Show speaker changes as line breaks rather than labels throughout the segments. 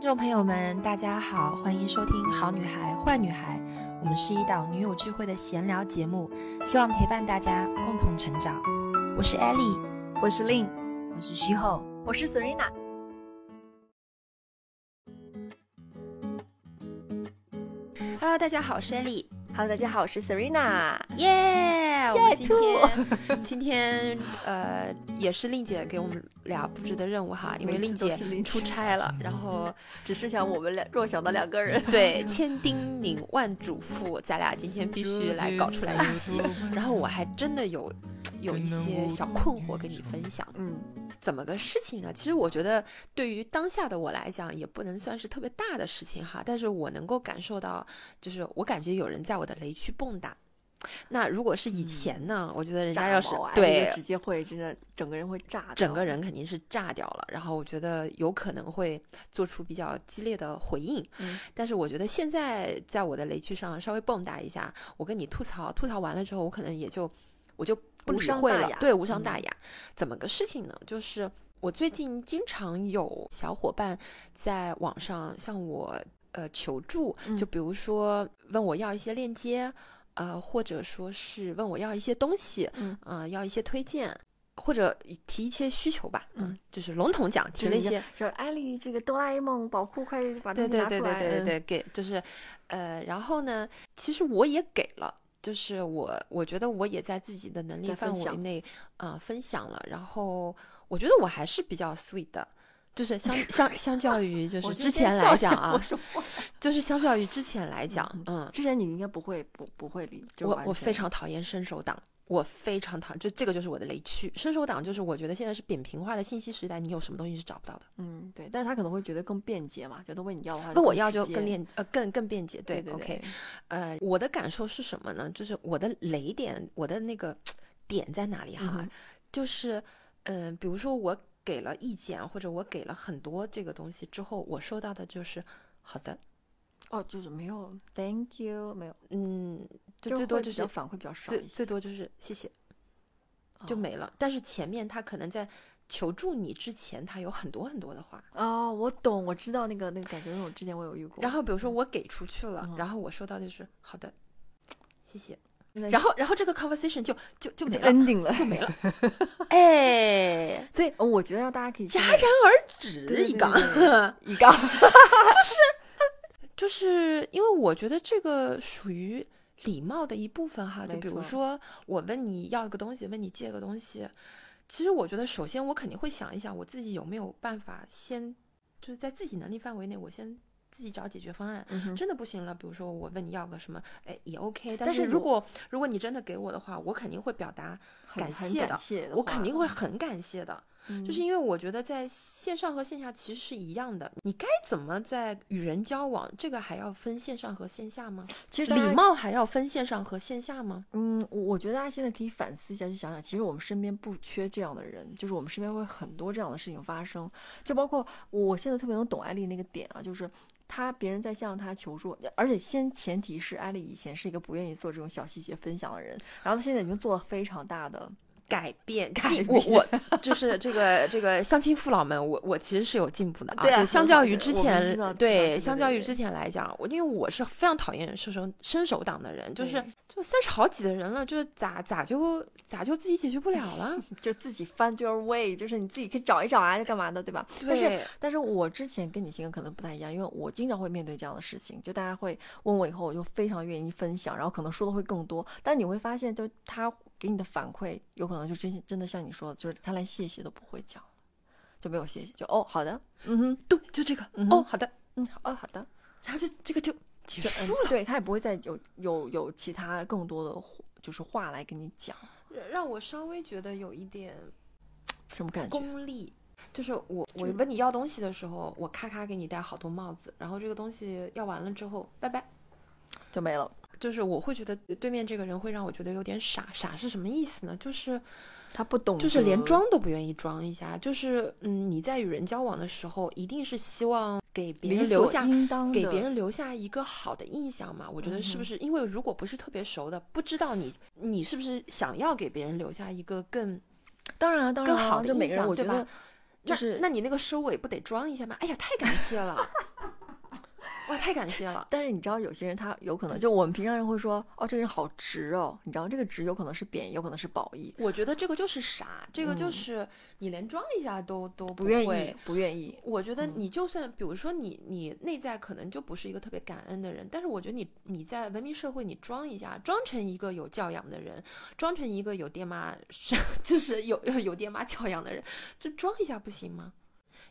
听众朋友们，大家好，欢迎收听《好女孩坏女孩》，我们是一档女友聚会的闲聊节目，希望陪伴大家共同成长。我是 Ellie，
我是 Lin，
我是徐后，
我是 Serena。
Hello，大家好，我是 Ellie。
Hello，大家好，我是 Serena。
耶，我们今天 今天呃也是令姐给我们俩布置的任务哈，因为令姐出差了，然后
只剩下我们俩弱小的两个人。
对，千叮咛万嘱咐，咱俩今天必须来搞出来一期。然后我还真的有有一些小困惑跟你分享。嗯。怎么个事情呢？其实我觉得，对于当下的我来讲，也不能算是特别大的事情哈。但是我能够感受到，就是我感觉有人在我的雷区蹦跶。那如果是以前呢？我觉得人家要是对
直接会真的整个人会炸，
整个人肯定是炸掉了。然后我觉得有可能会做出比较激烈的回应。嗯。但是我觉得现在在我的雷区上稍微蹦跶一下，我跟你吐槽，吐槽完了之后，我可能也就我就。不理会了，对，无伤大雅。怎么个事情呢？就是我最近经常有小伙伴在网上向我呃求助，就比如说问我要一些链接，呃，或者说是问我要一些东西，嗯，要一些推荐，或者提一些需求吧，嗯，就是笼统讲提了一些，
就艾丽这个哆啦 A 梦保护快把
对对对对对对对给，就是呃，然后呢，其实我也给了。就是我，我觉得我也在自己的能力范围内啊分享了，然后我觉得我还是比较 sweet 的，就是相相相较于就是之前来讲啊，就是相较于之前来讲，嗯，
之前你应该不会不不会理，
我我非常讨厌伸手党。我非常讨厌，就这个就是我的雷区。伸手党就是我觉得现在是扁平化的信息时代，你有什么东西是找不到的。
嗯，对。但是他可能会觉得更便捷嘛，觉得问你要的话，
问我要就更便呃更更便捷。对，OK。呃，我的感受是什么呢？就是我的雷点，我的那个点在哪里哈？就是嗯，比如说我给了意见，或者我给了很多这个东西之后，我收到的就是好的。
哦，就是没有，Thank you，没有，
嗯，就最多就是
反馈比较少，
最最多就是谢谢，就没了。但是前面他可能在求助你之前，他有很多很多的话。
哦，我懂，我知道那个那个感觉，因为我之前我有遇过。
然后比如说我给出去了，然后我收到就是好的，谢谢。然后然后这个 conversation 就就就没
ending 了，
就没了。哎，
所以我觉得让大家可以
戛然而止一杠
一杠，就
是。就是因为我觉得这个属于礼貌的一部分哈，就比如说我问你要一个东西，问你借个东西，其实我觉得首先我肯定会想一想我自己有没有办法先就是在自己能力范围内，我先自己找解决方案。真的不行了，比如说我问你要个什么，哎也 OK。但是如果如果你真的给我的话，我肯定会表达感谢的，我肯定会很感谢的。就是因为我觉得在线上和线下其实是一样的，你该怎么在与人交往，这个还要分线上和线下吗？
其实
礼貌还要分线上和线下吗？
嗯，我觉得大家现在可以反思一下，去想想，其实我们身边不缺这样的人，就是我们身边会很多这样的事情发生，就包括我现在特别能懂艾丽那个点啊，就是他别人在向他求助，而且先前提是艾丽以前是一个不愿意做这种小细节分享的人，然后他现在已经做了非常大的。
改变，进我我就是这个这个相亲父老们，我我其实是有进步的啊。
对，
相较于之前，
对，
相较于之前来讲，我因为我是非常讨厌伸手伸手党的人，就是就三十好几的人了，就是咋咋就咋就自己解决不了了，
就自己 find your way，就是你自己可以找一找啊，干嘛的，对吧？但是但是我之前跟你性格可能不太一样，因为我经常会面对这样的事情，就大家会问我以后，我就非常愿意分享，然后可能说的会更多，但你会发现，就他。给你的反馈有可能就真真的像你说的，就是他连谢谢都不会讲，就没有谢谢，就哦好的，
嗯哼，对，就这个，哦好的，
嗯哦好的，
然后就这个就结束了，
对他也不会再有有有其他更多的就是话来跟你讲，
让我稍微觉得有一点
什么感觉？
功利，就是我我问你要东西的时候，我咔咔给你戴好多帽子，然后这个东西要完了之后，拜拜，
就没了。
就是我会觉得对面这个人会让我觉得有点傻，傻是什么意思呢？就是
他不懂，
就是连装都不愿意装一下。就是嗯，你在与人交往的时候，一定是希望给别人留下给别人留下一个好的印象嘛？我觉得是不是？因为如果不是特别熟的，不知道你你是不是想要给别人留下一个更
当然啊当然
更好的印象，
对吧？就是
那你那个收尾不得装一下吗？哎呀，太感谢了。哇，太感谢了。
但是你知道，有些人他有可能就我们平常人会说，哦，这个人好直哦。你知道，这个直有可能是贬义，有可能是褒义。
我觉得这个就是傻，这个就是你连装一下都都
不愿意，不愿意。
我觉得你就算比如说你你内在可能就不是一个特别感恩的人，但是我觉得你你在文明社会你装一下，装成一个有教养的人，装成一个有爹妈 就是有有爹妈教养的人，就装一下不行吗？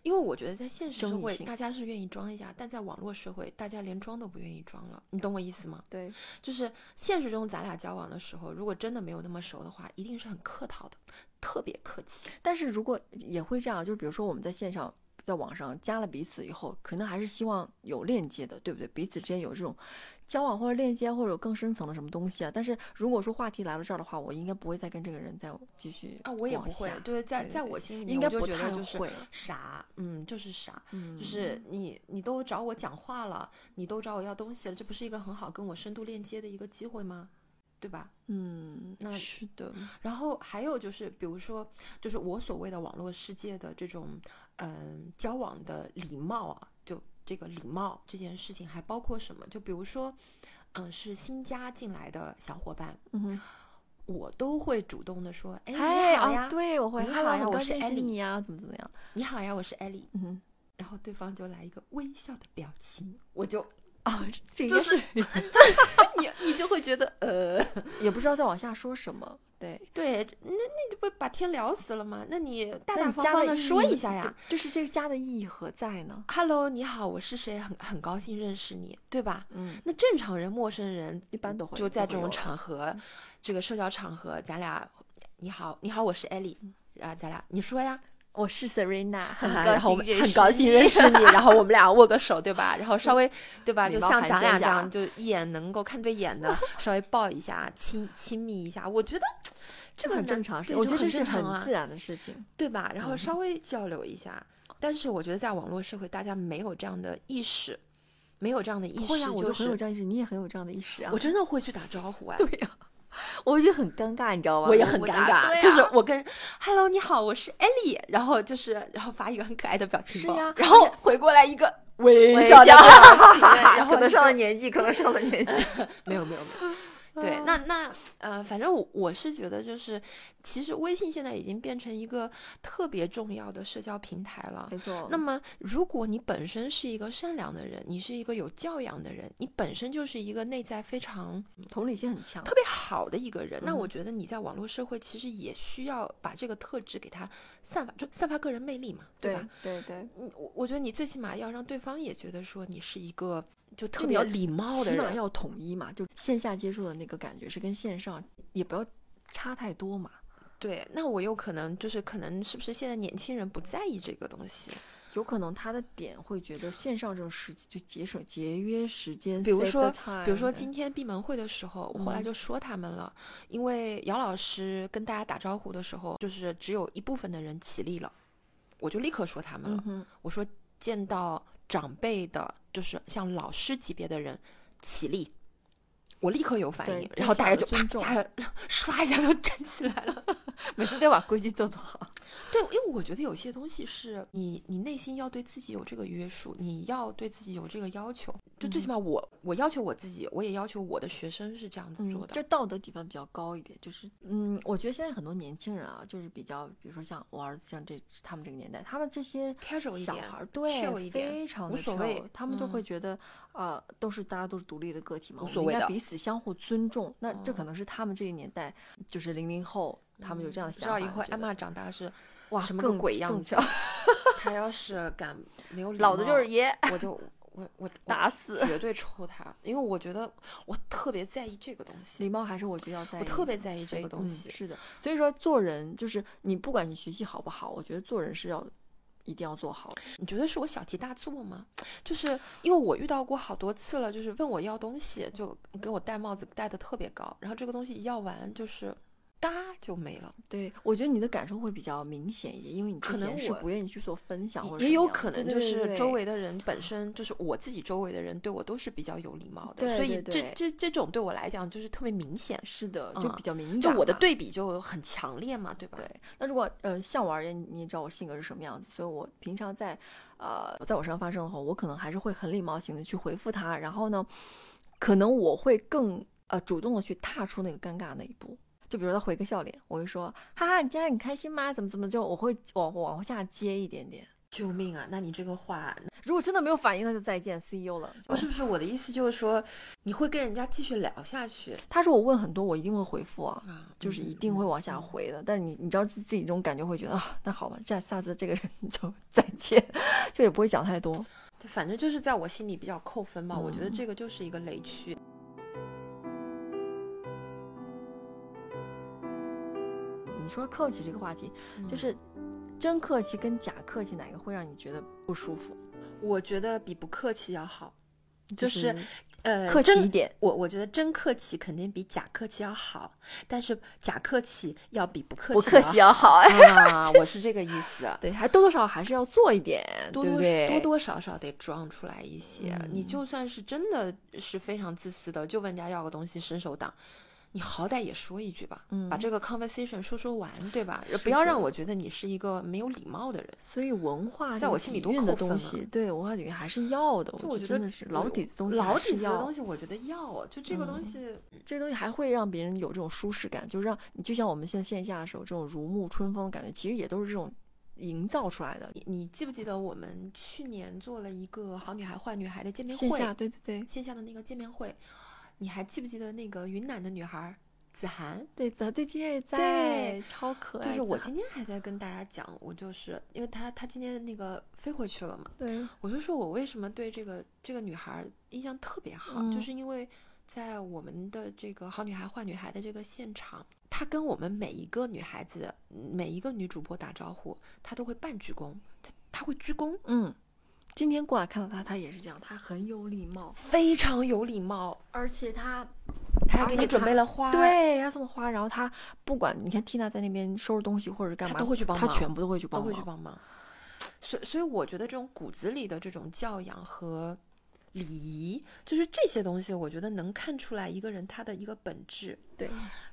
因为我觉得在现实社会，大家是愿意装一下，但在网络社会，大家连装都不愿意装了。你懂我意思吗？
对，
就是现实中咱俩交往的时候，如果真的没有那么熟的话，一定是很客套的，特别客气。
但是如果也会这样，就是比如说我们在线上。在网上加了彼此以后，可能还是希望有链接的，对不对？彼此之间有这种交往或者链接，或者有更深层的什么东西啊。但是如果说话题来了这儿的话，我应该不会再跟这个人再继续
啊，我也不会。对，在在我心里面，
应该
不
太
就是傻，嗯，就是傻，
嗯，
就是你你都找我讲话了，你都找我要东西了，这不是一个很好跟我深度链接的一个机会吗？对吧？
嗯，
那
是的。
然后还有就是，比如说，就是我所谓的网络世界的这种，嗯，交往的礼貌啊，就这个礼貌这件事情还包括什么？就比如说，嗯，是新加进来的小伙伴，
嗯，
我都会主动的说，哎，
你
好呀，
对我会，
你好呀，我是艾
丽呀，怎么怎么样？
你好呀，我是艾丽，
嗯，
然后对方就来一个微笑的表情，我就。
啊，这
就是 你，你就会觉得呃，
也不知道再往下说什么。对
对，那那不把天聊死了吗？那你大大方方的说一下呀，
就是这个家的意义何在呢
？Hello，你好，我是谁？很很高兴认识你，对吧？
嗯，
那正常人、陌生人
一般都会
就在这种场合，这个社交场合，咱俩你好，你好，我是艾丽，啊，咱俩你说呀。
我是 Serena，
很高兴认识你，然后我们俩握个手，对吧？然后稍微，对吧？就像咱俩这样，就一眼能够看对眼的，稍微抱一下，亲亲密一下，我觉得这个
很正常，
我
觉得这是很自然的事情，
对吧？然后稍微交流一下，但是我觉得在网络社会，大家没有这样的意识，没有这样的意识，就是
很有这样意识，你也很有这样的意识啊！
我真的会去打招呼啊！
对呀。我就很尴尬，你知道吗？
我也很尴尬，就是我跟 Hello，你好，我是 Ellie，然后就是然后发一个很可爱的表情包，然后回过来一个微笑的表情，然后
可能上了年纪，可能上了年纪，
没有没有没有。对，那那呃，反正我我是觉得，就是其实微信现在已经变成一个特别重要的社交平台了。
没错。
那么，如果你本身是一个善良的人，你是一个有教养的人，你本身就是一个内在非常
同理心很强、
特别好的一个人，那我觉得你在网络社会其实也需要把这个特质给他散发，就散发个人魅力嘛，
对
吧？
对对。
我我觉得你最起码要让对方也觉得说你是一个。就特别有礼貌的
人，起码要统一嘛。就线下接触的那个感觉是跟线上也不要差太多嘛。
对，那我有可能就是可能是不是现在年轻人不在意这个东西？
有可能他的点会觉得线上这种时就节省节约时间。
比如说，比如说今天闭门会的时候，我后来就说他们了，因为姚老师跟大家打招呼的时候，就是只有一部分的人起立了，我就立刻说他们了。我说见到。长辈的，就是像老师级别的人起立，我立刻有反应，然后大家就
尊重，
唰一下都站起来了。
每次都把规矩做做好。
对，因为我觉得有些东西是你，你内心要对自己有这个约束，你要对自己有这个要求。就最起码我，我要求我自己，我也要求我的学生是这样子做的。
就道德底分比较高一点，就是嗯，我觉得现在很多年轻人啊，就是比较，比如说像我儿子，像这他们这个年代，他们这些小孩对非常
无所谓，
他们就会觉得呃，都是大家都是独立的个体嘛，
无所谓
的，彼此相互尊重。那这可能是他们这个年代，就是零零后。他们有这样的想法。
知道以后艾玛长大是
哇
什么个鬼样子？他要是敢没有
老子就是爷，
我就我我
打死，
绝对抽他。因为我觉得我特别在意这个东西。
礼貌还是我觉得要在意。
我特别在意这个东西。
是的，所以说做人就是你不管你学习好不好，我觉得做人是要一定要做好。
你觉得是我小题大做吗？就是因为我遇到过好多次了，就是问我要东西，就给我戴帽子戴的特别高，然后这个东西一要完就是。嘎就没了。
对，我觉得你的感受会比较明显一点，因为你
可能
是不愿意去做分享，
也有可能就是周围的人本身就是我自己周围的人对我都是比较有礼貌的，所以这这这种对我来讲就是特别明显。
是的，就比较明，
就我的对比就很强烈嘛，对吧？
对。那如果呃像我而言，你也知道我性格是什么样子，所以我平常在呃在我身上发生的话，我可能还是会很礼貌性的去回复他，然后呢，可能我会更呃主动的去踏出那个尴尬那一步。就比如他回个笑脸，我会说哈哈，你今天很开心吗？怎么怎么就我会往往下接一点点。
救命啊！那你这个话，
如果真的没有反应，那就再见，CEO 了。
不是不是，我的意思就是说，你会跟人家继续聊下去。
他说我问很多，我一定会回复啊，就是一定会往下回的。但是你你知道自己这种感觉会觉得啊，那好吧，这下次这个人就 再见，就也不会讲太多。
就反正就是在我心里比较扣分嘛。我觉得这个就是一个雷区。
你说客气这个话题，就是真客气跟假客气哪个会让你觉得不舒服？
我觉得比不客气要好，
就
是呃
客气一点。
我我觉得真客气肯定比假客气要好，但是假客气要比不客
气不客气要好
啊！我是这个意思。
对，还多多少还是要做一点，
多多多多少少得装出来一些。你就算是真的是非常自私的，就问人家要个东西，伸手党。你好歹也说一句吧，把这个 conversation 说说完，对吧？不要让我觉得你是一个没有礼貌的人。
所以文化
在我心里都
的东西，对文化底蕴还是要的。
就我
觉得是老底子东西，
老底子的东西，我觉得要。就这个东西，
这东西还会让别人有这种舒适感，就让你就像我们现在线下的时候，这种如沐春风的感觉，其实也都是这种营造出来的。
你记不记得我们去年做了一个好女孩坏女孩的见面会？
线下对对对，
线下的那个见面会。你还记不记得那个云南的女孩子涵？
对，子涵最近也在，超可爱。
就是我今天还在跟大家讲，我就是因为她她今天那个飞回去了嘛。
对，
我就说我为什么对这个这个女孩印象特别好，就是因为在我们的这个好女孩坏女孩的这个现场，她跟我们每一个女孩子、每一个女主播打招呼，她都会半鞠躬，她她会鞠躬。
嗯。今天过来看到他，他也是这样，他很有礼貌，
非常有礼貌，
而且他
他还给你准备了花，
对，他送花，然后他不管你看缇娜在那边收拾东西或者干嘛，
他都会去帮
忙，他全部都会去
帮，都会去帮忙。所所以我觉得这种骨子里的这种教养和礼仪，就是这些东西，我觉得能看出来一个人他的一个本质。
对，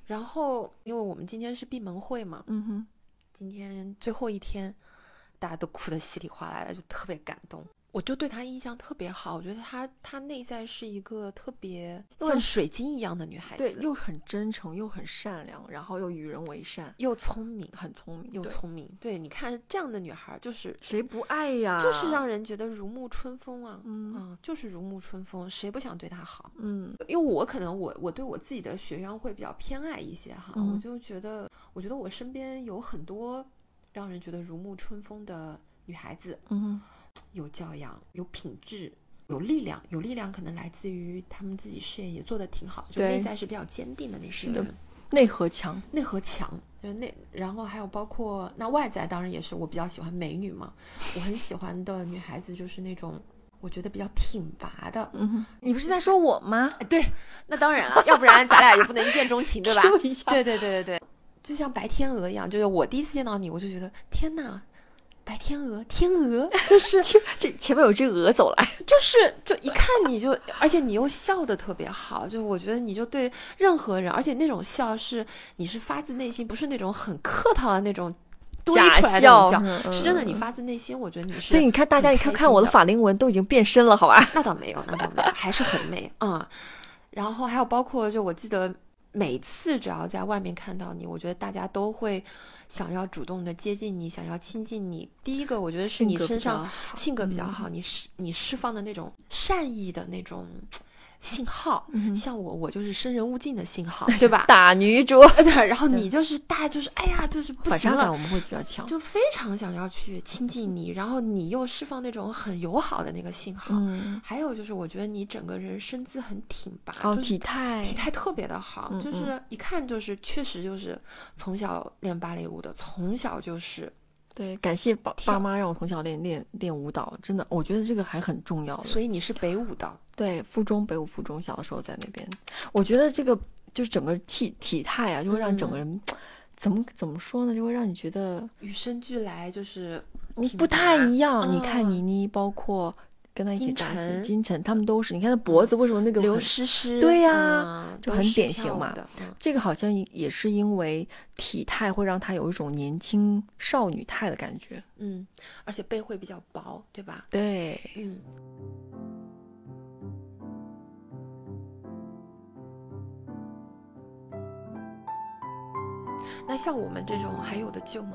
然后因为我们今天是闭门会嘛，
嗯哼，
今天最后一天，大家都哭得稀里哗啦的，就特别感动。我就对她印象特别好，我觉得她她内在是一个特别像水晶一样的女孩
子，对，又很真诚，又很善良，然后又与人为善，
又聪明，
很聪明，
又聪明。对，你看这样的女孩，就是
谁不爱呀？
就是让人觉得如沐春风啊，嗯，就是如沐春风，谁不想对她好？
嗯，
因为我可能我我对我自己的学员会比较偏爱一些哈，我就觉得我觉得我身边有很多让人觉得如沐春风的女孩子，
嗯。
有教养，有品质，有力量。有力量可能来自于他们自己事业也做得挺好，就内在是比较坚定的那些人。
内核强，
内核强，就那。然后还有包括那外在，当然也是我比较喜欢美女嘛。我很喜欢的女孩子就是那种我觉得比较挺拔的。
嗯，你不是在说我吗？
对，那当然了，要不然咱俩也不能一见钟情，对吧？对对对对对，就像白天鹅一样，就是我第一次见到你，我就觉得天哪。白天鹅，天鹅 就是
这前面有只鹅走来，
就是就一看你就，而且你又笑的特别好，就我觉得你就对任何人，而且那种笑是你是发自内心，不是那种很客套的那种堆出来的笑，是真的，你发自内心，我觉得你是。
所以你看，大家你看看我的法令纹都已经变深了，好吧？
那倒没有，那倒没有，还是很美啊。然后还有包括，就我记得每次只要在外面看到你，我觉得大家都会。想要主动的接近你，想要亲近你，第一个我觉得是你身上性格比较好，你释你释放的那种善意的那种。信号，像我，我就是生人勿近的信号，对吧？
打女主，
然后你就是大，就是哎呀，就是不行了。
我们会比较强，
就非常想要去亲近你，然后你又释放那种很友好的那个信号。还有就是，我觉得你整个人身姿很挺拔，
哦，体态
体态特别的好，就是一看就是确实就是从小练芭蕾舞的，从小就是。
对，感谢爸爸妈让我从小练练练舞蹈，真的，我觉得这个还很重要。
所以你是北舞的，
对，附中北舞附中，小的时候在那边，我觉得这个就是整个体体态啊，就会让整个人怎么怎么说呢？就会让你觉得
与生俱来就是
你不太一样。你看倪妮，包括。跟他一起打戏，金晨他们都是。你看他脖子为什么那个
刘诗诗？
对呀，就很典型嘛。这个好像也是因为体态会让他有一种年轻少女态的感觉。
嗯，而且背会比较薄，对吧？
对，
嗯。那像我们这种还有的救吗？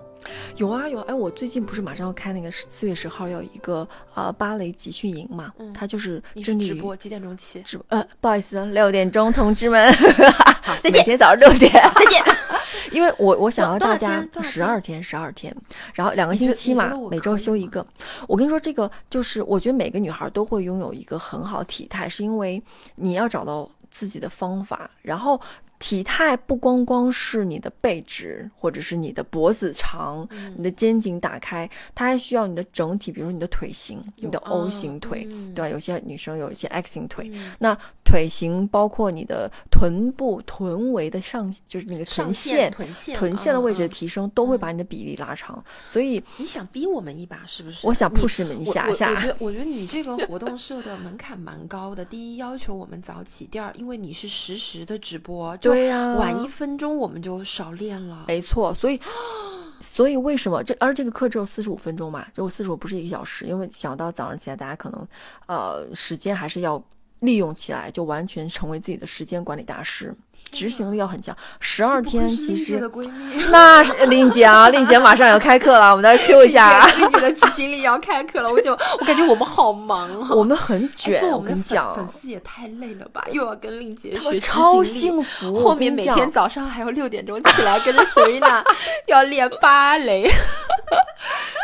有啊有，哎，我最近不是马上要开那个四月十号要一个呃芭蕾集训营嘛？嗯，它就是
直播几点钟起？
直播呃，不好意思，六点钟，同志们，
再见。
每天早上六点，
再见。
因为我我想要大家十二天十二天，然后两个星期嘛，每周休一个。我跟你说，这个就是我觉得每个女孩都会拥有一个很好体态，是因为你要找到自己的方法，然后。体态不光光是你的背直，或者是你的脖子长，你的肩颈打开，它还需要你的整体，比如你的腿型，你的 O 型腿，对吧？有些女生有一些 X 型腿，那腿型包括你的臀部、臀围的上，就是那个臀线、
臀线、
臀线的位置的提升，都会把你的比例拉长。所以
你想逼我们一把，是不是？
我想 push 你一下下。
我觉得，我觉得你这个活动设的门槛蛮高的。第一，要求我们早起；第二，因为你是实时的直播，就。
对呀，
晚一分钟我们就少练了。
没错，所以，所以为什么这而这个课只有四十五分钟嘛？只有四十五，不是一个小时。因为想到早上起来，大家可能，呃，时间还是要。利用起来就完全成为自己的时间管理大师，执行力要很强。十二天其实那是令姐啊，令姐马上要开课了，我们再 Q 一下。
令姐的执行力要开课了，我就我感觉我们好忙啊，
我们很卷。我跟你讲，
粉丝也太累了吧，又要跟令姐学
超幸福。
后面每天早上还要六点钟起来跟着 Serena 要练芭蕾。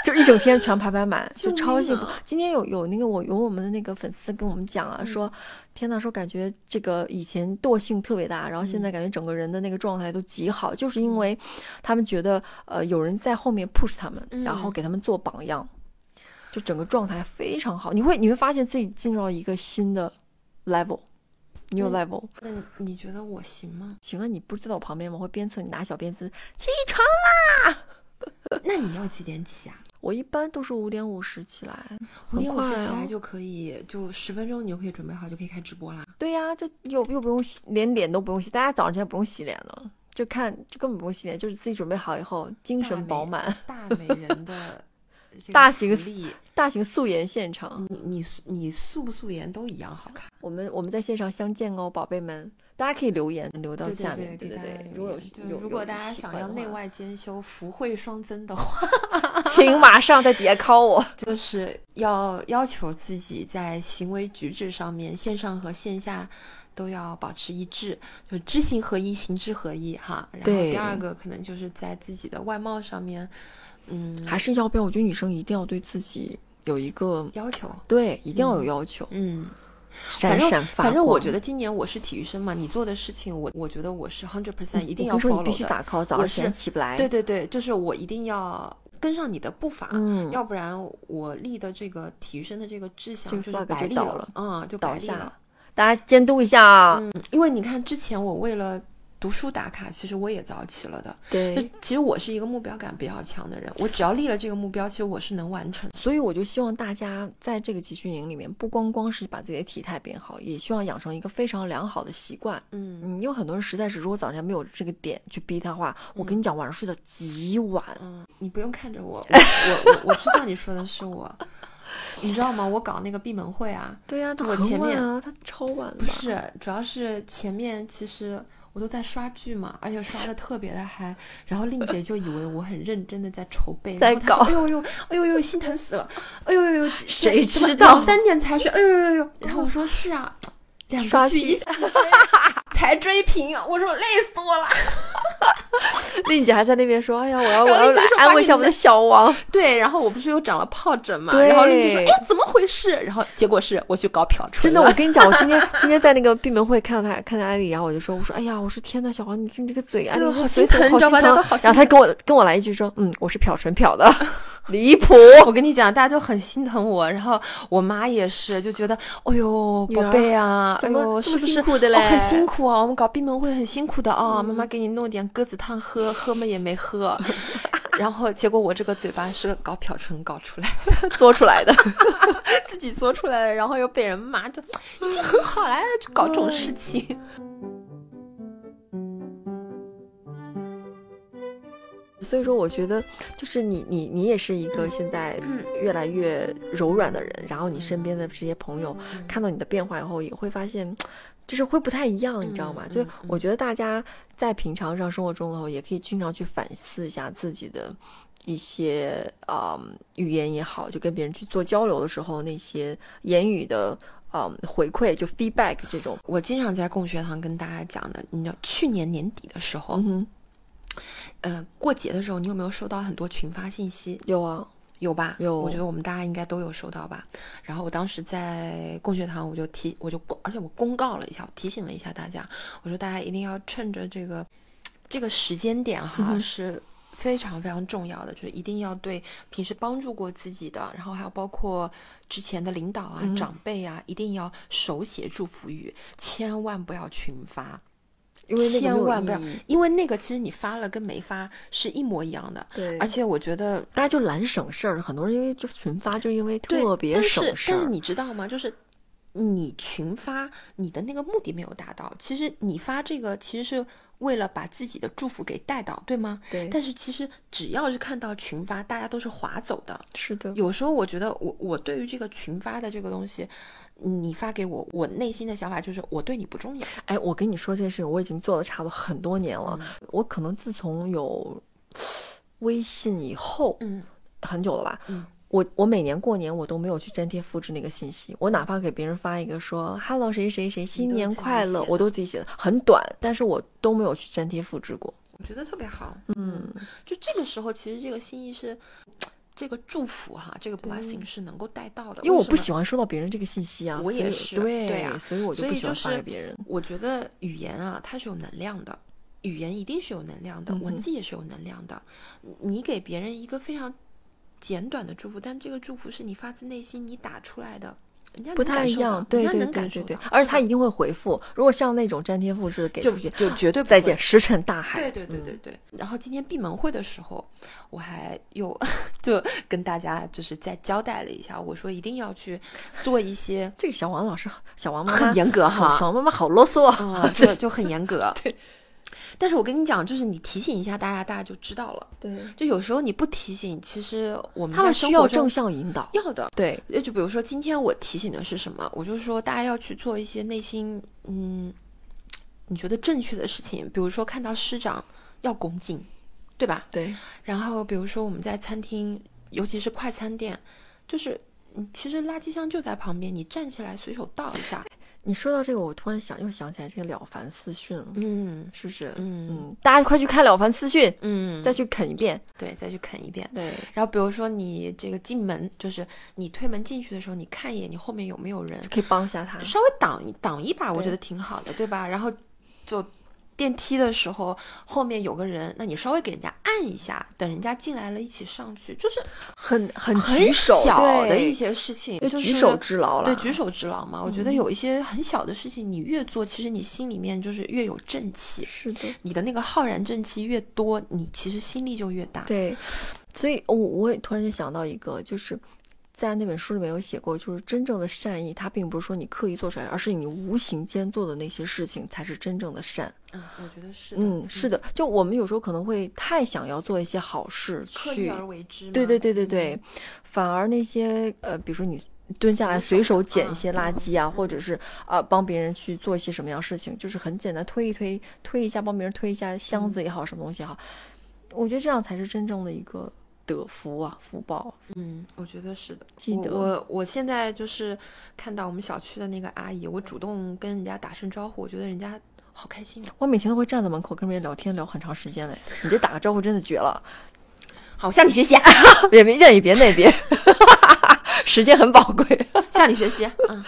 就一整天全排排满，就超幸福。今天有有那个我有我们的那个粉丝跟我们讲啊，说天呐，说感觉这个以前惰性特别大，然后现在感觉整个人的那个状态都极好，就是因为他们觉得呃有人在后面 push 他们，然后给他们做榜样，就整个状态非常好。你会你会发现自己进入到一个新的 level，new level。
那你觉得我行吗？
行啊，你不是在我旁边吗？我会鞭策你拿小鞭子起床啦。
那你要几点起啊？
我一般都是五点五十起来，
五点五十起来就可以，就十分钟你就可以准备好，就可以开直播啦。
对呀，就又又不用洗，连脸都不用洗，大家早上起来不用洗脸了，就看就根本不用洗脸，就是自己准备好以后，精神饱满，
大美人的
大型大型素颜现场，
你你你素不素颜都一样好看。
我们我们在线上相见哦，宝贝们。大家可以留言留到下
面，
对对
对。
如果有
如果大家想要内外兼修、福慧双增的话，
请马上在底下 call 我。
就是要要求自己在行为举止上面，线上和线下都要保持一致，就知行合一、行知合一哈。然后第二个可能就是在自己的外貌上面，嗯，
还是要不要？我觉得女生一定要对自己有一个
要求，
对，一定要有要求，
嗯。
闪闪发
反正我觉得今年我是体育生嘛，你做的事情我我觉得我是 hundred percent 一定要 follow 的。
必须打 call，早上起不来。
对对对，就是我一定要跟上你的步伐，嗯，要不然我立的这个体育生的这个志向就是白立
了，
嗯，就白立了。
大家监督一下啊，
嗯，因为你看之前我为了。读书打卡，其实我也早起了的。
对，
其实我是一个目标感比较强的人，我只要立了这个目标，其实我是能完成。
所以我就希望大家在这个集训营里面，不光光是把自己的体态变好，也希望养成一个非常良好的习惯。嗯嗯，因为很多人实在是，如果早上没有这个点去逼他的话，我跟你讲，晚上睡得极晚。
嗯，你不用看着我，我我 我知道你说的是我，你知道吗？我搞那个闭门会啊，
对呀，
我前面
啊，他超晚。
不是，主要是前面其实。我都在刷剧嘛，而且刷的 特别的嗨，然后令姐就以为我很认真的在筹备，
在搞，
哎呦呦，哎呦呦，心疼死了，哎呦呦呦，
谁知道
两三点才睡，哎呦呦呦，然后我说是啊。两个剧一起追，才追平，我说累死我了。
丽姐还在那边说：“哎呀，我要我要来安慰一下我们的小王。”
对，然后我不是又长了疱疹嘛？然后丽姐说：“哎，怎么回事？”然后结果是我去搞漂
真的，我跟你讲，我今天 今天在那个闭门会看到他看到艾丽，然后我就说：“我说哎呀，我说天呐，小王，你你这个嘴啊，
好心疼，你知道吧？
然后他跟我跟我来一句说：“嗯，我是漂唇漂的。” 离谱！
我跟你讲，大家就很心疼我，然后我妈也是，就觉得，哎呦，宝贝啊，哎呦，是不是很辛苦啊？我们搞闭门会很辛苦的啊，妈妈给你弄点鸽子汤喝，喝嘛也没喝。然后结果我这个嘴巴是搞漂唇搞出来
做出来的，
自己做出来的，然后又被人骂，就已经很好了，就搞这种事情。
所以说，我觉得就是你，你，你也是一个现在越来越柔软的人。然后你身边的这些朋友看到你的变化以后，也会发现，就是会不太一样，你知道吗？就我觉得大家在平常上生活中的时候，也可以经常去反思一下自己的一些啊语言也好，就跟别人去做交流的时候那些言语的啊回馈，就 feedback 这种。
我经常在共学堂跟大家讲的，你知道，去年年底的时候。呃，过节的时候，你有没有收到很多群发信息？
有啊，
有吧？
有。
我觉得我们大家应该都有收到吧。然后我当时在共学堂，我就提，我就而且我公告了一下，我提醒了一下大家，我说大家一定要趁着这个这个时间点哈，是非常非常重要的，就是一定要对平时帮助过自己的，然后还有包括之前的领导啊、长辈啊，一定要手写祝福语，千万不要群发。千万不要，因为那个其实你发了跟没发是一模一样的。
对，
而且我觉得
大家就懒省事儿，很多人因为就群发，就因为特别省
事儿。但是你知道吗？就是你群发，你的那个目的没有达到。其实你发这个其实是为了把自己的祝福给带到，对吗？
对。
但是其实只要是看到群发，大家都是划走的。
是的。
有时候我觉得，我我对于这个群发的这个东西。你发给我，我内心的想法就是我对你不重要。
哎，我跟你说这件事情，我已经做了差不多很多年了。我可能自从有微信以后，嗯，很久了吧。嗯，我我每年过年我都没有去粘贴复制那个信息。我哪怕给别人发一个说 “hello 谁谁谁新年快乐”，我都自己写的很短，但是我都没有去粘贴复制过。
我觉得特别好。嗯，就这个时候，其实这个心意是。这个祝福哈，这个 blessing 是能够带到的，
因为我不喜欢收到别人这个信息啊。
我也是，
对
对啊，
所以我就不喜欢发给别
人。我觉得语言啊，它是有能量的，语言一定是有能量的，文字也是有能量的。你给别人一个非常简短的祝福，但这个祝福是你发自内心你打出来的。
不太一样，对对对对对，而且他一定会回复。如果像那种粘贴复制的给出去，
就绝对
再见，石沉大海。
对对对对对。然后今天闭门会的时候，我还又就跟大家就是再交代了一下，我说一定要去做一些。
这个小王老师，小王妈
妈很严格哈，
小王妈妈好啰嗦
啊，就就很严格。
对。
但是我跟你讲，就是你提醒一下大家，大家就知道了。
对，
就有时候你不提醒，其实我们
他们需要正向引导，
要的。
对，
就比如说今天我提醒的是什么，我就是说大家要去做一些内心嗯你觉得正确的事情，比如说看到师长要恭敬，对吧？
对。
然后比如说我们在餐厅，尤其是快餐店，就是其实垃圾箱就在旁边，你站起来随手倒一下。
你说到这个，我突然想又想起来这个了凡四训了，
嗯，
是不是？
嗯
嗯，大家快去看了凡四训，
嗯，
再去啃一遍，
对，再去啃一遍，
对。
然后比如说你这个进门，就是你推门进去的时候，你看一眼你后面有没有人，
可以帮一下他，
稍微挡一挡一把，我觉得挺好的，对吧？然后就。电梯的时候，后面有个人，那你稍微给人家按一下，等人家进来了，一起上去，就是
很
很
很
小的一些事情，
就举手之劳了。
对，举手之劳嘛。我觉得有一些很小的事情，你越做，其实你心里面就是越有正气。
是的，
你的那个浩然正气越多，你其实心力就越大。
对，所以我我也突然间想到一个，就是。在那本书里面有写过，就是真正的善意，它并不是说你刻意做出来，而是你无形间做的那些事情才是真正的善。
嗯，我觉得是。
嗯，是的。就我们有时候可能会太想要做一些好事，去
而为之。
对对对对对，反而那些呃，比如说你蹲下来随手捡一些垃圾啊，或者是啊帮别人去做一些什么样事情，就是很简单推一推推一下，帮别人推一下箱子也好，什么东西也好，我觉得这样才是真正的一个。得福啊，福报。
嗯，我觉得是的。
记得
我，我现在就是看到我们小区的那个阿姨，我主动跟人家打声招呼，我觉得人家好开心啊。
我每天都会站在门口跟别人聊天，聊很长时间嘞。你这打个招呼真的绝了。
好，向你学习。
别别别别那边，时间很宝贵，
向你学习。嗯。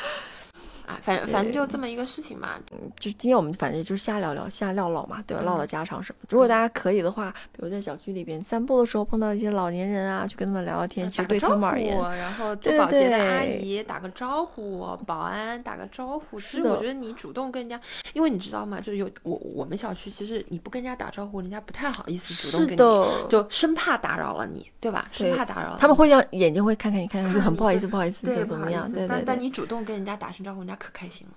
啊，反正反正就这么一个事情嘛。
嗯，就今天我们反正也就是瞎聊聊、瞎唠唠嘛，对吧？唠唠家常什么。如果大家可以的话，比如在小区里边散步的时候碰到一些老年人啊，去跟他们聊聊天，其实对他们而言，
然后做保洁的阿姨打个招呼，保安打个招呼。其实我觉得你主动跟人家，因为你知道吗？就有我我们小区，其实你不跟人家打招呼，人家不太好意思主动跟你，就生怕打扰了你，对吧？生怕打扰了。
他们会让眼睛会看看你，看看就很不好意思，不好意思，怎么怎么样？对对
但但你主动跟人家打声招呼，人家可开心了，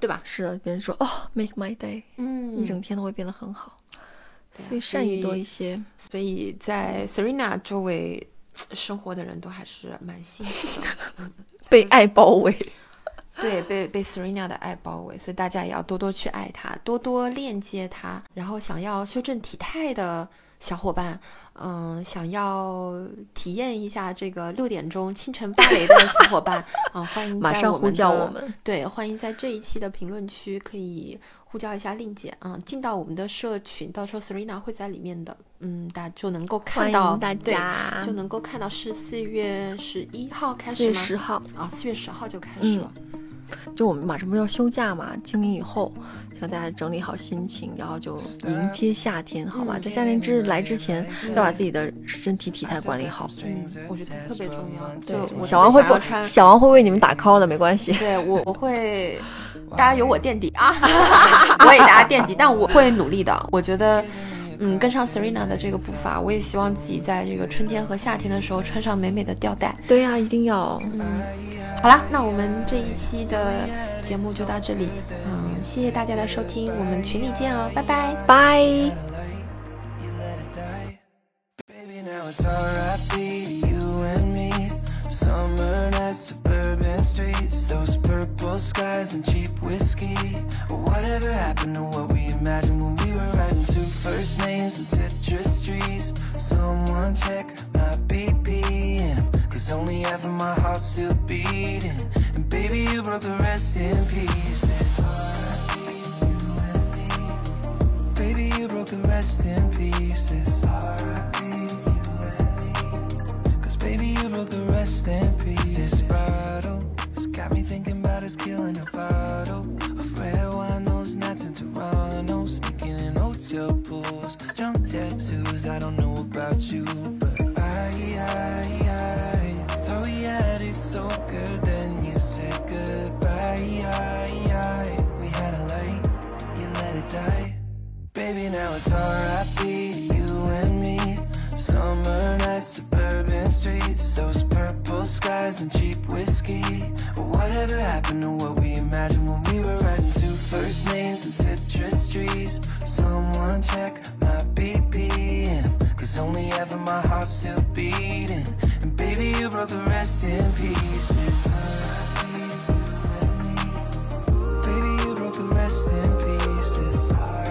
对吧？
是的，别人说哦，make my day，嗯，一整天都会变得很好。所以善意多一些。
所以在 Serena 周围生活的人都还是蛮幸福的，
被爱包围。
对，被被 Serena 的爱包围，所以大家也要多多去爱她，多多链接她。然后想要修正体态的。小伙伴，嗯，想要体验一下这个六点钟清晨芭蕾的小伙伴，啊，欢迎
马上呼叫我们。
对，欢迎在这一期的评论区可以呼叫一下令姐，啊，进到我们的社群，到时候 Serena 会在里面的，嗯，大家就能够看到，
大家
就能够看到是四月十一号开始吗？四
月十号
啊，四月十号就开始了。
就我们马上不是要休假嘛，清明以后，希望大家整理好心情，然后就迎接夏天，好吧？在夏天之来之前，要把自己的身体体态管理好。
嗯，我觉得特别重要。
对，小王会不小王会为你们打 call 的，没关系。
对我，我会，大家有我垫底啊，我也大家垫底，但我会努力的。我觉得，嗯，跟上 Serena 的这个步伐，我也希望自己在这个春天和夏天的时候穿上美美的吊带。
对呀，一定要。
嗯。好啦，那我们这一期的节目就到这里，嗯，谢谢大家的收听，我们群里见哦，拜拜，
拜。Summer nights, suburban streets Those purple skies and cheap whiskey. Whatever happened to what we imagined when we were writing two first names and citrus trees? Someone check my BPM Cause only half of my heart's still beating. And baby you broke the rest in pieces. Baby you broke the rest in pieces. R.I.P you the rest in pieces This bottle has got me thinking about us killing a bottle Of red wine, those nights in Toronto Sneaking in hotel pools, junk tattoos I don't know about you, but I, I I thought we had it so good, then you said goodbye. We had a light, you let it die. Baby, now it's R.I.P. streets, those purple skies and cheap whiskey. Whatever happened to what we imagined when we were writing two first names and citrus trees? Someone check my BPM, cause only of my heart's still beating. And baby, you broke the rest in pieces. Baby, you broke the rest in pieces.